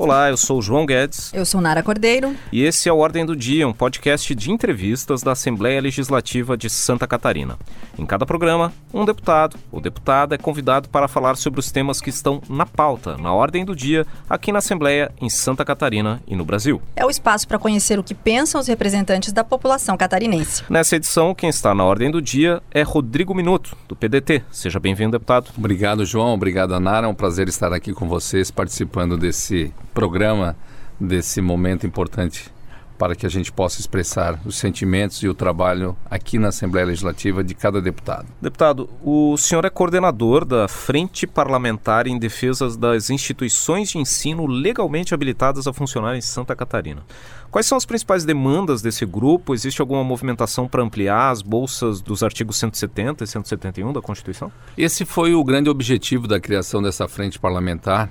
Olá, eu sou o João Guedes. Eu sou Nara Cordeiro. E esse é o Ordem do Dia, um podcast de entrevistas da Assembleia Legislativa de Santa Catarina. Em cada programa, um deputado ou deputada é convidado para falar sobre os temas que estão na pauta, na Ordem do Dia, aqui na Assembleia, em Santa Catarina e no Brasil. É o espaço para conhecer o que pensam os representantes da população catarinense. Nessa edição, quem está na Ordem do Dia é Rodrigo Minuto, do PDT. Seja bem-vindo, deputado. Obrigado, João. Obrigado, Nara. É um prazer estar aqui com vocês, participando desse programa desse momento importante para que a gente possa expressar os sentimentos e o trabalho aqui na Assembleia Legislativa de cada deputado. Deputado, o senhor é coordenador da Frente Parlamentar em Defesa das Instituições de Ensino legalmente habilitadas a funcionar em Santa Catarina. Quais são as principais demandas desse grupo? Existe alguma movimentação para ampliar as bolsas dos artigos 170 e 171 da Constituição? Esse foi o grande objetivo da criação dessa frente parlamentar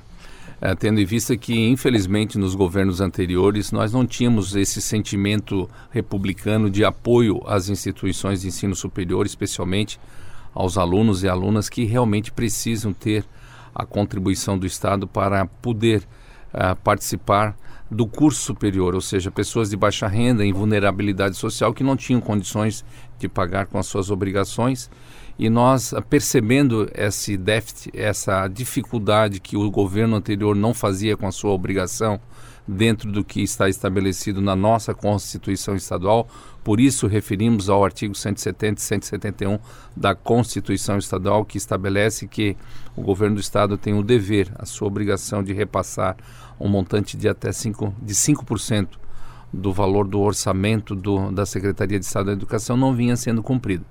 é, tendo em vista que, infelizmente, nos governos anteriores nós não tínhamos esse sentimento republicano de apoio às instituições de ensino superior, especialmente aos alunos e alunas que realmente precisam ter a contribuição do Estado para poder uh, participar do curso superior, ou seja, pessoas de baixa renda, em vulnerabilidade social, que não tinham condições de pagar com as suas obrigações. E nós, ah, percebendo esse déficit, essa dificuldade que o governo anterior não fazia com a sua obrigação dentro do que está estabelecido na nossa Constituição Estadual, por isso referimos ao artigo 170 e 171 da Constituição Estadual, que estabelece que o governo do Estado tem o dever, a sua obrigação de repassar um montante de até 5%, de 5% do valor do orçamento do, da Secretaria de Estado da Educação não vinha sendo cumprido.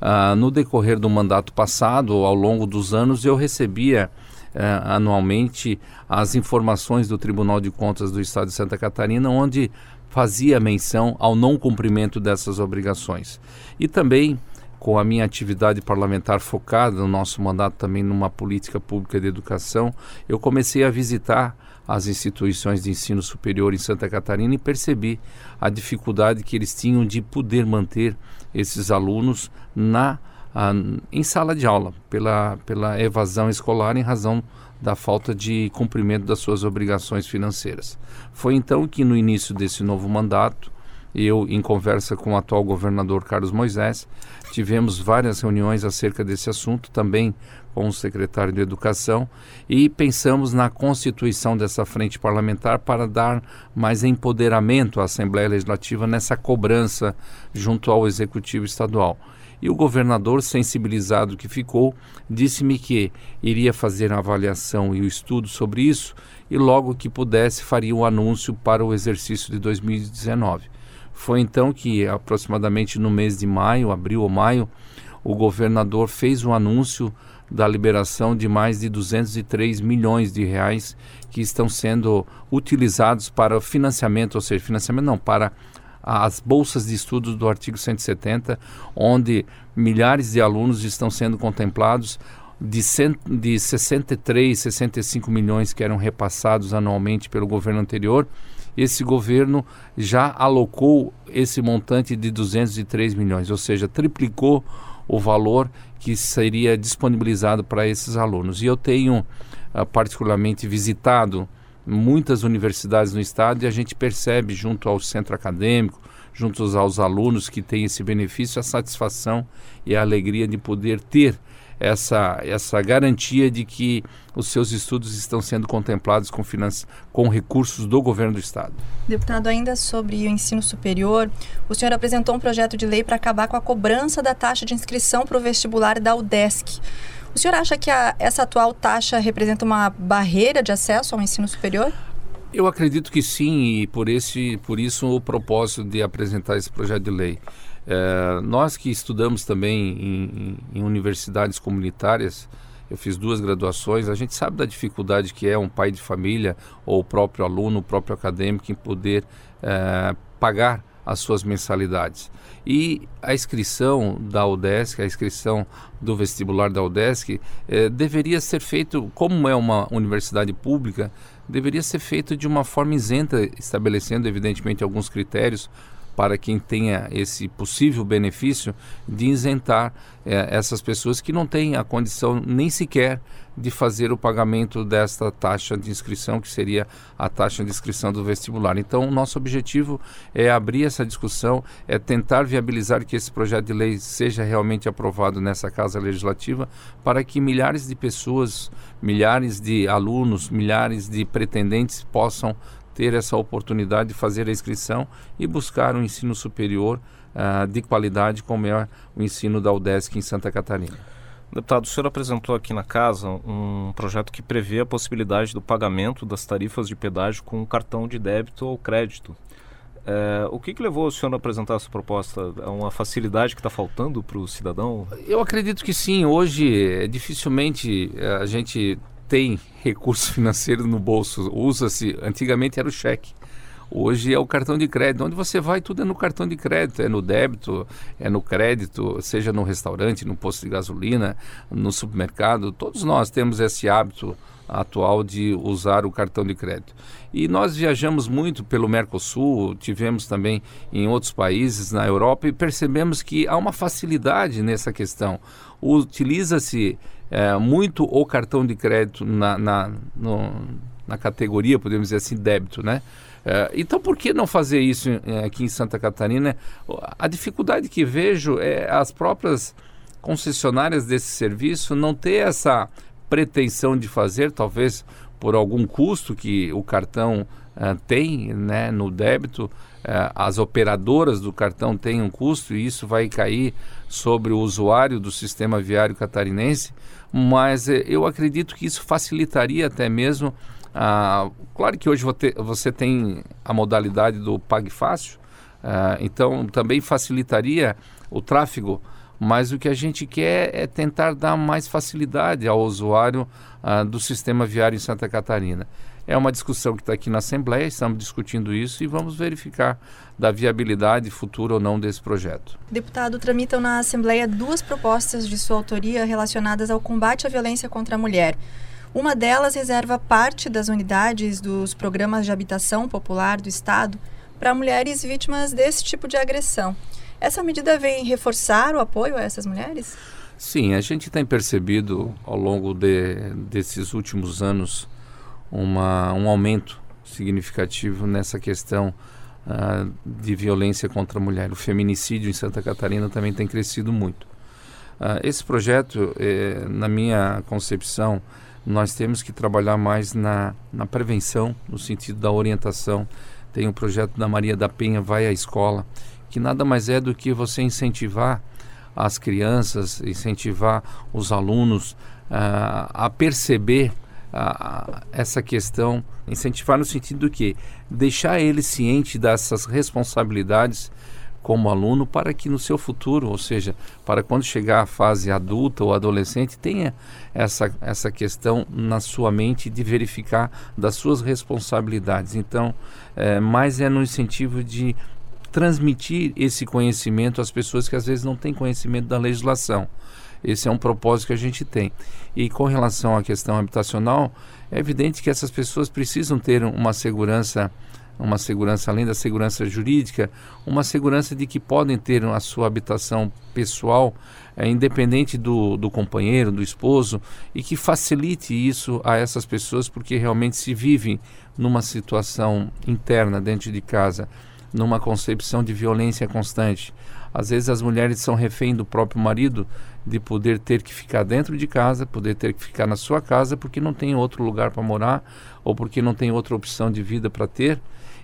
Ah, no decorrer do mandato passado, ao longo dos anos, eu recebia eh, anualmente as informações do Tribunal de Contas do Estado de Santa Catarina, onde fazia menção ao não cumprimento dessas obrigações. E também com a minha atividade parlamentar focada no nosso mandato também numa política pública de educação, eu comecei a visitar as instituições de ensino superior em Santa Catarina e percebi a dificuldade que eles tinham de poder manter esses alunos na a, em sala de aula pela, pela evasão escolar em razão da falta de cumprimento das suas obrigações financeiras. Foi então que no início desse novo mandato eu, em conversa com o atual governador Carlos Moisés, tivemos várias reuniões acerca desse assunto, também com o secretário de Educação, e pensamos na constituição dessa frente parlamentar para dar mais empoderamento à Assembleia Legislativa nessa cobrança junto ao Executivo Estadual. E o governador, sensibilizado que ficou, disse-me que iria fazer a avaliação e o estudo sobre isso e logo que pudesse faria o um anúncio para o exercício de 2019. Foi então que, aproximadamente no mês de maio, abril ou maio, o governador fez o um anúncio da liberação de mais de 203 milhões de reais que estão sendo utilizados para financiamento, ou seja, financiamento não, para as bolsas de estudos do artigo 170, onde milhares de alunos estão sendo contemplados de, cent, de 63, 65 milhões que eram repassados anualmente pelo governo anterior esse governo já alocou esse montante de 203 milhões, ou seja, triplicou o valor que seria disponibilizado para esses alunos. E eu tenho uh, particularmente visitado muitas universidades no estado e a gente percebe junto ao centro acadêmico, junto aos alunos que têm esse benefício, a satisfação e a alegria de poder ter essa, essa garantia de que os seus estudos estão sendo contemplados com, com recursos do governo do Estado. Deputado, ainda sobre o ensino superior, o senhor apresentou um projeto de lei para acabar com a cobrança da taxa de inscrição para o vestibular da UDESC. O senhor acha que a, essa atual taxa representa uma barreira de acesso ao ensino superior? Eu acredito que sim, e por, esse, por isso o propósito de apresentar esse projeto de lei. É, nós que estudamos também em, em, em, universidades comunitárias, eu fiz duas graduações, a gente sabe da dificuldade que é um pai de família ou o próprio aluno, o próprio acadêmico em poder é, pagar as suas mensalidades. E a inscrição da UDESC, a inscrição do vestibular da UDESC, é, deveria ser feito, como é uma universidade pública, deveria ser feito de uma forma isenta, estabelecendo evidentemente alguns critérios para quem tenha esse possível benefício de isentar é, essas pessoas que não têm a condição nem sequer de fazer o pagamento desta taxa de inscrição, que seria a taxa de inscrição do vestibular. Então, nosso objetivo é abrir essa discussão, é tentar viabilizar que esse projeto de lei seja realmente aprovado nessa Casa Legislativa, para que milhares de pessoas, milhares de alunos, milhares de pretendentes possam ter essa oportunidade de fazer a inscrição e buscar um ensino superior uh, de qualidade, como é o ensino da UDESC em Santa Catarina. Deputado, o senhor apresentou aqui na casa um projeto que prevê a possibilidade do pagamento das tarifas de pedágio com cartão de débito ou crédito. É, o que, que, levou o senhor a apresentar essa proposta? É uma facilidade que está faltando para o cidadão? Eu acredito que sim. Hoje, dificilmente eh, a gente tem recurso financeiro no bolso. Usa-se, antigamente era o cheque. Hoje é o cartão de crédito. Onde você vai, tudo é no cartão de crédito, é no débito, é no crédito, seja no restaurante, no posto de gasolina, no supermercado. Todos nós temos esse hábito atual de usar o cartão de crédito. E nós viajamos muito pelo Mercosul, tivemos também em outros países na Europa e percebemos que há uma facilidade nessa questão. Utiliza-se é, muito o cartão de crédito na, na, no, na categoria, podemos dizer assim, débito, né? É, então, por que não fazer isso é, aqui em Santa Catarina? A dificuldade que vejo é as próprias concessionárias desse serviço não ter essa pretensão de fazer, talvez por algum custo que o cartão uh, tem né, no débito, uh, as operadoras do cartão têm um custo e isso vai cair sobre o usuário do sistema viário catarinense mas eh, eu acredito que isso facilitaria até mesmo. Ah, claro que hoje você tem a modalidade do Pague Fácil, ah, então também facilitaria o tráfego, mas o que a gente quer é tentar dar mais facilidade ao usuário ah, do sistema viário em Santa Catarina. É uma discussão que está aqui na Assembleia, estamos discutindo isso e vamos verificar da viabilidade futura ou não desse projeto. Deputado, tramitam na Assembleia duas propostas de sua autoria relacionadas ao combate à violência contra a mulher. Uma delas reserva parte das unidades dos programas de habitação popular do Estado para mulheres vítimas desse tipo de agressão. Essa medida vem reforçar o apoio a essas mulheres? Sim, a gente tem percebido ao longo de, desses últimos anos uma, um aumento significativo nessa questão uh, de violência contra a mulher. O feminicídio em Santa Catarina também tem crescido muito. Uh, esse projeto, eh, na minha concepção, nós temos que trabalhar mais na, na prevenção, no sentido da orientação. Tem o um projeto da Maria da Penha Vai à Escola, que nada mais é do que você incentivar as crianças, incentivar os alunos uh, a perceber a, essa questão, incentivar no sentido do que deixar ele ciente dessas responsabilidades como aluno para que no seu futuro, ou seja, para quando chegar à fase adulta ou adolescente, tenha essa, essa questão na sua mente de verificar das suas responsabilidades. Então, é, mais é no incentivo de transmitir esse conhecimento às pessoas que às vezes não têm conhecimento da legislação. Esse é um propósito que a gente tem. E com relação à questão habitacional, é evidente que essas pessoas precisam ter uma segurança, uma segurança além da segurança jurídica, uma segurança de que podem ter a sua habitação pessoal, é, independente do, do companheiro, do esposo, e que facilite isso a essas pessoas, porque realmente se vivem numa situação interna dentro de casa, numa concepção de violência constante. Às vezes as mulheres são refém do próprio marido, de poder ter que ficar dentro de casa, poder ter que ficar na sua casa porque não tem outro lugar para morar ou porque não tem outra opção de vida para ter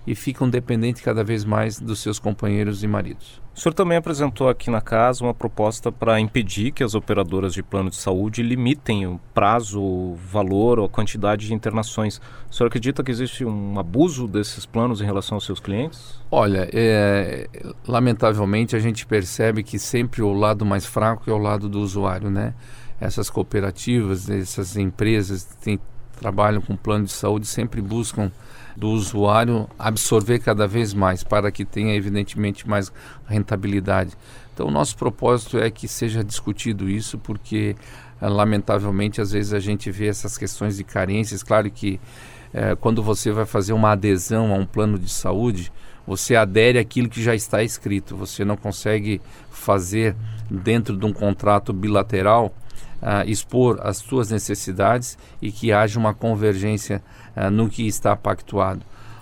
e ficam dependentes cada vez mais dos seus companheiros e maridos. O senhor também apresentou aqui na casa uma proposta para impedir que as operadoras de plano de saúde limitem o prazo, o valor ou a quantidade de internações. O senhor acredita que existe um abuso desses planos em relação aos seus clientes? Olha, é, lamentavelmente a gente percebe que sempre o lado mais fraco é o lado do usuário, né? Essas cooperativas, essas empresas que trabalham com plano de saúde sempre buscam do usuário absorver cada vez mais para que tenha evidentemente mais rentabilidade. Então nosso propósito é que seja discutido isso porque eh, lamentavelmente às vezes a gente vê essas questões de carências, claro que eh, quando você vai fazer uma adesão a um plano de saúde, você adere àquilo que já está escrito. Você não consegue fazer dentro de um contrato bilateral uh, expor as suas necessidades e que haja uma convergência uh, no que está pactuado.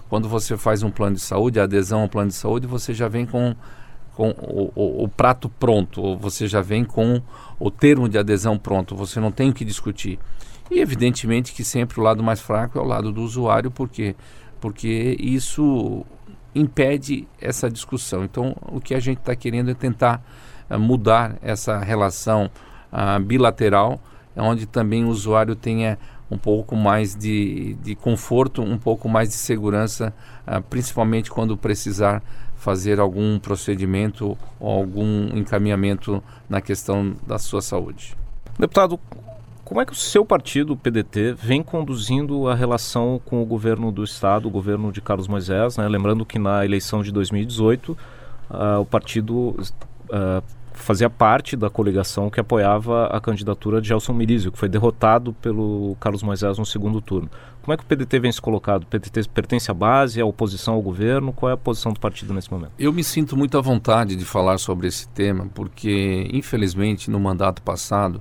Quando você faz um plano de saúde, a adesão ao plano de saúde, você já vem com, com o, o, o prato pronto, ou você já vem com o termo de adesão pronto, você não tem o que discutir. E evidentemente que sempre o lado mais fraco é o lado do usuário, porque porque isso impede essa discussão. Então, o que a gente está querendo é tentar uh, mudar essa relação uh, bilateral, onde também o usuário tenha um pouco mais de, de conforto, um pouco mais de segurança, uh, principalmente quando precisar fazer algum procedimento ou algum encaminhamento na questão da sua saúde. Deputado, como é que o seu partido, o PDT, vem conduzindo a relação com o governo do Estado, o governo de Carlos Moisés? Né? Lembrando que na eleição de 2018, uh, ah, o partido uh, fazia parte da coligação que apoiava a candidatura de Gelson Mirizio, que foi derrotado pelo Carlos Moisés no segundo turno. Como é que o PDT vem se colocado? O PDT pertence à base, à oposição ao governo? Qual é a posição do partido nesse momento? Eu me sinto muito à vontade de falar sobre esse tema, porque, infelizmente, no mandato passado,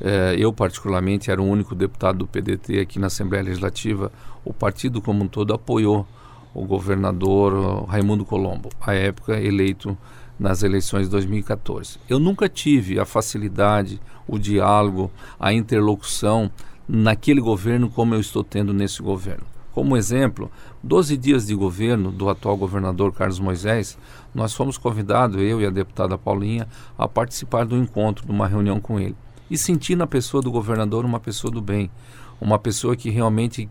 eh, eu, particularmente, era o único deputado do PDT aqui na Assembleia Legislativa. O partido como um todo apoiou o governador Raimundo Colombo, à época eleito nas eleições de 2014. Eu nunca tive a facilidade, o diálogo, a interlocução naquele governo como eu estou tendo nesse governo. Como exemplo, 12 dias de governo do atual governador Carlos Moisés, nós fomos convidados, eu e a deputada Paulinha, a participar do encontro, de uma reunião com ele e sentir na pessoa do governador uma pessoa do bem, uma pessoa que realmente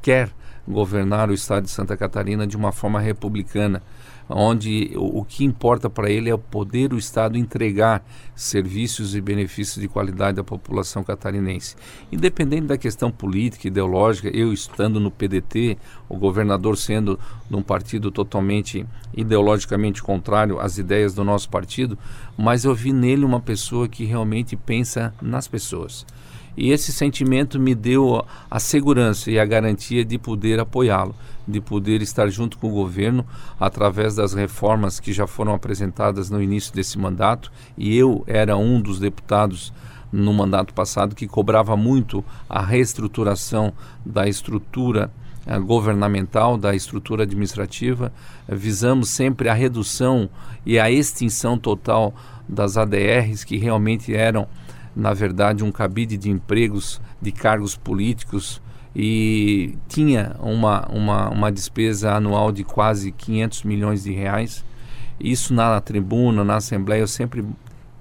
quer governar o estado de Santa Catarina de uma forma republicana, onde o, o que importa para ele é poder o Estado entregar serviços e benefícios de qualidade à população catarinense. Independente da questão política, ideológica, eu estando no PDT, o governador sendo de um partido totalmente ideologicamente contrário às ideias do nosso partido, mas eu vi nele uma pessoa que realmente pensa nas pessoas. E esse sentimento me deu a segurança e a garantia de poder apoiá-lo, de poder estar junto com o governo através das reformas que já foram apresentadas no início desse mandato. E eu era um dos deputados no mandato passado que cobrava muito a reestruturação da estrutura eh, governamental, da estrutura administrativa. visamos sempre a redução e a extinção total das ADRs que realmente eram na verdade, um cabide de empregos, de cargos políticos e tinha uma, uma, uma despesa anual de quase 500 milhões de reais. Isso na tribuna, na Assembleia, eu sempre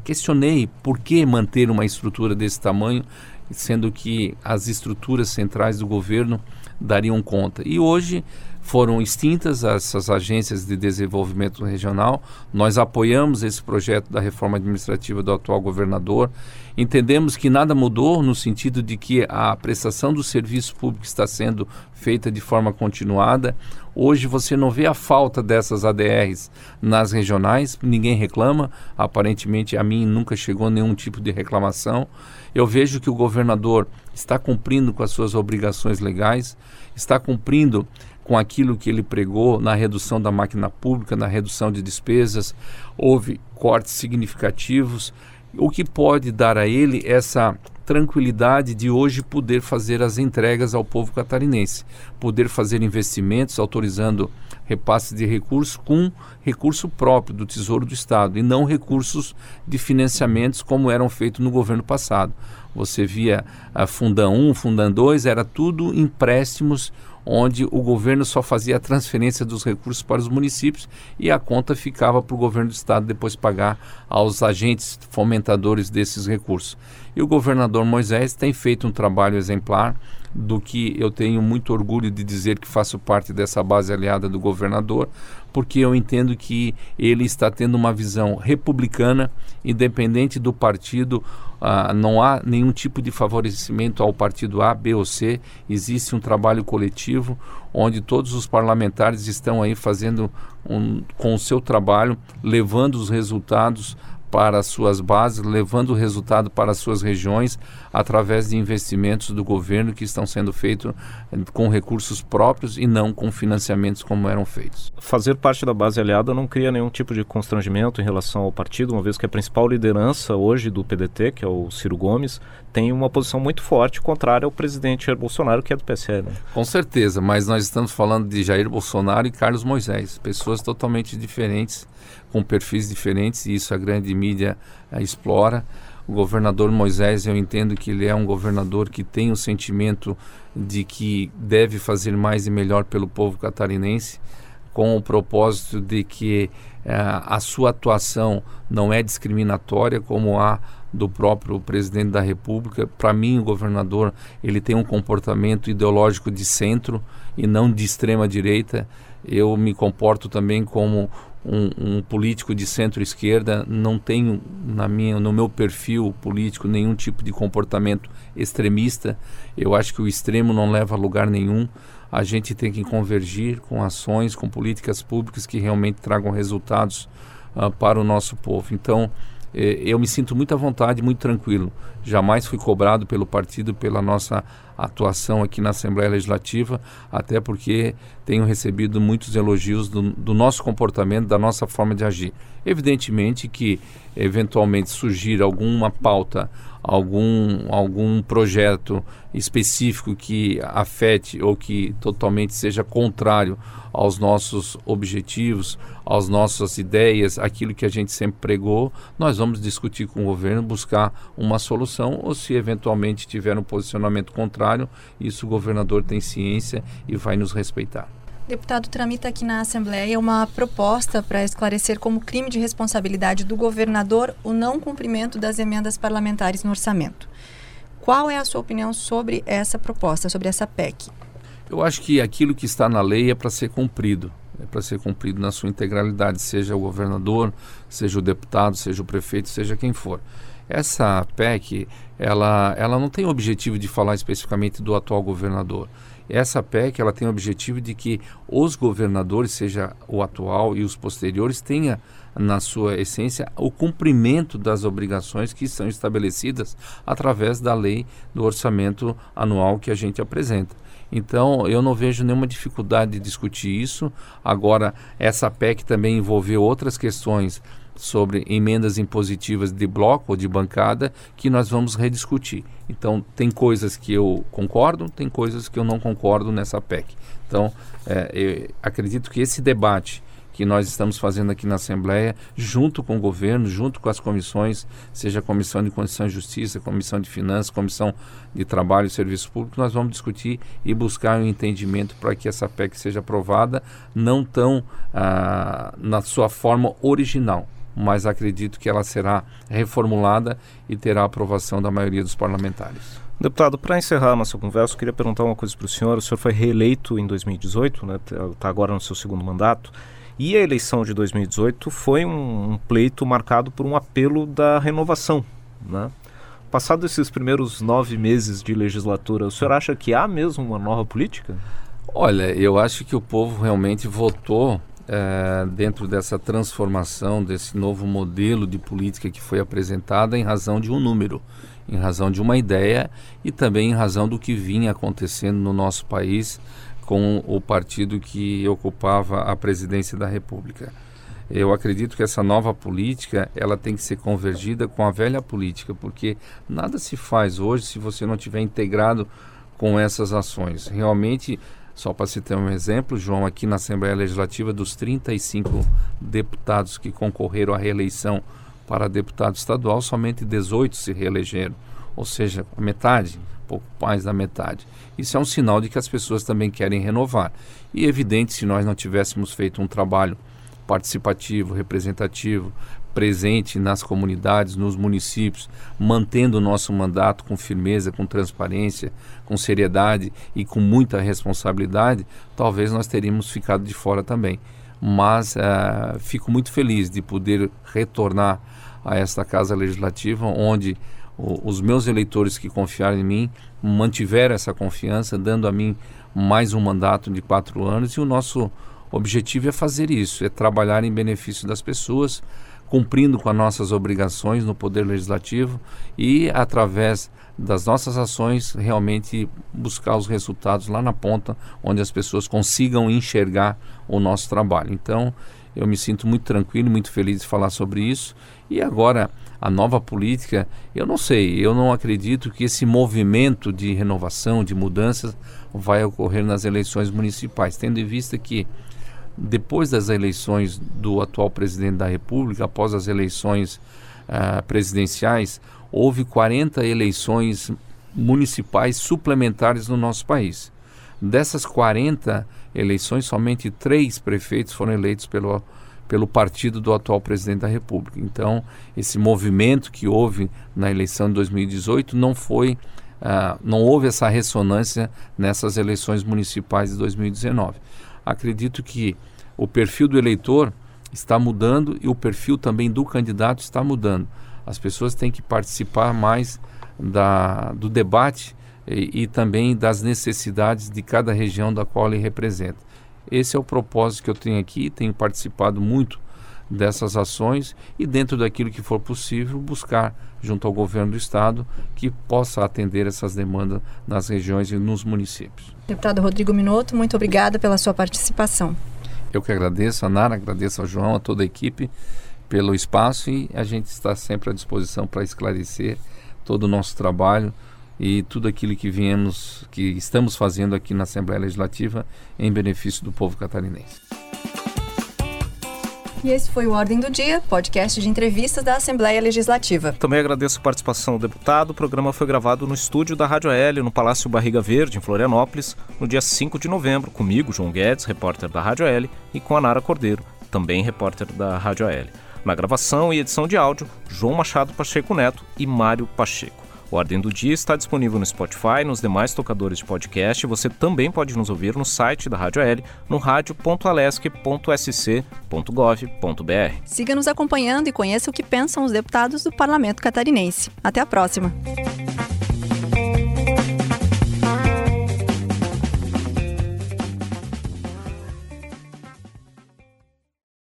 questionei por que manter uma estrutura desse tamanho, sendo que as estruturas centrais do governo dariam conta. E hoje foram extintas essas agências de desenvolvimento regional. Nós apoiamos esse projeto da reforma administrativa do atual governador. Entendemos que nada mudou no sentido de que a prestação do serviço público está sendo feita de forma continuada. Hoje você não vê a falta dessas ADRs nas regionais, ninguém reclama. Aparentemente a mim nunca chegou nenhum tipo de reclamação. Eu vejo que o governador está cumprindo com as suas obrigações legais, está cumprindo com aquilo que ele pregou na redução da máquina pública, na redução de despesas, houve cortes significativos, o que pode dar a ele essa tranquilidade de hoje poder fazer as entregas ao povo catarinense, poder fazer investimentos autorizando repasses de recursos com recurso próprio do Tesouro do Estado e não recursos de financiamentos como eram feitos no governo passado. Você via a Fundão 1, Fundão 2, era tudo empréstimos onde o governo só fazia a transferência dos recursos para os municípios e a conta ficava para o governo do estado depois pagar aos agentes fomentadores desses recursos. E o governador Moisés tem feito um trabalho exemplar do que eu tenho muito orgulho de dizer que faço parte dessa base aliada do governador, porque eu entendo que ele está tendo uma visão republicana, independente do partido, ah, não há nenhum tipo de favorecimento ao partido A, B ou C, existe um trabalho coletivo onde todos os parlamentares estão aí fazendo um, com o seu trabalho, levando os resultados para suas bases, levando o resultado para suas regiões através de investimentos do governo que estão sendo feitos eh, com recursos próprios e não com financiamentos como eram feitos. Fazer parte da base aliada não cria nenhum tipo de constrangimento em relação ao partido, uma vez que a principal liderança hoje do PDT, que é o Ciro Gomes, tem uma posição muito forte contrária ao presidente Jair Bolsonaro, que é do PSL. Né? Com certeza, mas nós estamos falando de Jair Bolsonaro e Carlos Moisés, pessoas totalmente diferentes com perfis diferentes e isso a grande mídia uh, explora. O governador Moisés, eu entendo que ele é um governador que tem o sentimento de que deve fazer mais e melhor pelo povo catarinense, com o propósito de que uh, a sua atuação não é discriminatória, como a do próprio presidente da República. Para mim, o governador ele tem um comportamento ideológico de centro e não de extrema direita. Eu me comporto também como um, um político de centro-esquerda, não tenho na minha, no meu perfil político nenhum tipo de comportamento extremista. Eu acho que o extremo não leva a lugar nenhum. A gente tem que convergir com ações, com políticas públicas que realmente tragam resultados uh, para o nosso povo. Então, eu me sinto muito à vontade, muito tranquilo. Jamais fui cobrado pelo partido pela nossa atuação aqui na Assembleia Legislativa, até porque tenho recebido muitos elogios do, do nosso comportamento, da nossa forma de agir. Evidentemente que, eventualmente, surgir alguma pauta, algum, algum projeto específico que afete ou que totalmente seja contrário aos nossos objetivos, às nossas ideias, aquilo que a gente sempre pregou, nós vamos discutir com o governo, buscar uma solução, ou se eventualmente tiver um posicionamento contrário, isso o governador tem ciência e vai nos respeitar. Deputado tramita aqui na Assembleia uma proposta para esclarecer como crime de responsabilidade do governador o não cumprimento das emendas parlamentares no orçamento. Qual é a sua opinião sobre essa proposta, sobre essa PEC? Eu acho que aquilo que está na lei é para ser cumprido, é para ser cumprido na sua integralidade, seja o governador, seja o deputado, seja o prefeito, seja quem for. Essa PEC, ela, ela não tem o objetivo de falar especificamente do atual governador. Essa PEC ela tem o objetivo de que os governadores, seja o atual e os posteriores, tenha na sua essência o cumprimento das obrigações que são estabelecidas através da lei do orçamento anual que a gente apresenta. Então, eu não vejo nenhuma dificuldade de discutir isso. Agora, essa PEC também envolveu outras questões sobre emendas impositivas de bloco ou de bancada que nós vamos rediscutir. Então, tem coisas que eu concordo, tem coisas que eu não concordo nessa PEC. Então, é, acredito que esse debate que nós estamos fazendo aqui na Assembleia, junto com o governo, junto com as comissões, seja a Comissão de Constituição e Justiça, Comissão de Finanças, Comissão de Trabalho e Serviço Público, nós vamos discutir e buscar um entendimento para que essa PEC seja aprovada, não tão ah, na sua forma original, mas acredito que ela será reformulada e terá a aprovação da maioria dos parlamentares. Deputado, para encerrar a nossa conversa, eu queria perguntar uma coisa para o senhor. O senhor foi reeleito em 2018, né? Está agora no seu segundo mandato. E a eleição de 2018 foi um, um pleito marcado por um apelo da renovação. Né? Passado esses primeiros nove meses de legislatura, o senhor acha que há mesmo uma nova política? Olha, eu acho que o povo realmente votou é, dentro dessa transformação, desse novo modelo de política que foi apresentada em razão de um número, em razão de uma ideia e também em razão do que vinha acontecendo no nosso país com o partido que ocupava a presidência da República. Eu acredito que essa nova política ela tem que ser convergida com a velha política, porque nada se faz hoje se você não tiver integrado com essas ações. Realmente, só para se ter um exemplo, João, aqui na Assembleia Legislativa, dos 35 deputados que concorreram à reeleição para deputado estadual, somente 18 se reelegeram, ou seja, a metade, pouco mais da metade. Isso é um sinal de que as pessoas também querem renovar. E é evidente, se nós não tivéssemos feito um trabalho participativo, representativo, presente nas comunidades, nos municípios, mantendo o nosso mandato com firmeza, com transparência, com seriedade e com muita responsabilidade, talvez nós teríamos ficado de fora também. Mas uh, fico muito feliz de poder retornar a esta Casa Legislativa, onde os meus eleitores que confiaram em mim mantiveram essa confiança, dando a mim mais um mandato de quatro anos. E o nosso objetivo é fazer isso, é trabalhar em benefício das pessoas cumprindo com as nossas obrigações no Poder Legislativo e, através das nossas ações, realmente buscar os resultados lá na ponta, onde as pessoas consigam enxergar o nosso trabalho. Então, eu me sinto muito tranquilo, muito feliz de falar sobre isso. E agora, a nova política, eu não sei, eu não acredito que esse movimento de renovação, de mudanças, vai ocorrer nas eleições municipais, tendo em vista que depois das eleições do atual presidente da República, após as eleições uh, presidenciais, houve 40 eleições municipais suplementares no nosso país. Dessas 40 eleições, somente três prefeitos foram eleitos pelo, pelo partido do atual presidente da República. Então, esse movimento que houve na eleição de 2018 não foi, uh, não houve essa ressonância nessas eleições municipais de 2019 acredito que o perfil do eleitor está mudando e o perfil também do candidato está mudando. As pessoas têm que participar mais da, do debate e, e também das necessidades de cada região da qual ele representa. Esse é o propósito que eu tenho aqui, tenho participado muito dessas ações e, dentro daquilo que for possível, buscar, junto ao governo do Estado, que possa atender essas demandas nas regiões e nos municípios. Deputado Rodrigo Minotto, muito obrigada pela sua participação. Eu que agradeço, a Nara, agradeço ao João, a toda a equipe pelo espaço e a gente está sempre à disposição para esclarecer todo o nosso trabalho e tudo aquilo que viemos, que estamos fazendo aqui na Assembleia Legislativa em benefício do povo catarinense. E esse foi o Ordem do Dia, podcast de entrevistas da Assembleia Legislativa. Também agradeço a participação do deputado. O programa foi gravado no estúdio da Rádio L, no Palácio Barriga Verde, em Florianópolis, no dia 5 de novembro, comigo, João Guedes, repórter da Rádio L, e com a Nara Cordeiro, também repórter da Rádio L. Na gravação e edição de áudio, João Machado Pacheco Neto e Mário Pacheco. O Ordem do Dia está disponível no Spotify e nos demais tocadores de podcast. Você também pode nos ouvir no site da Rádio L, no radio.alesc.sc.gov.br. Siga nos acompanhando e conheça o que pensam os deputados do Parlamento Catarinense. Até a próxima!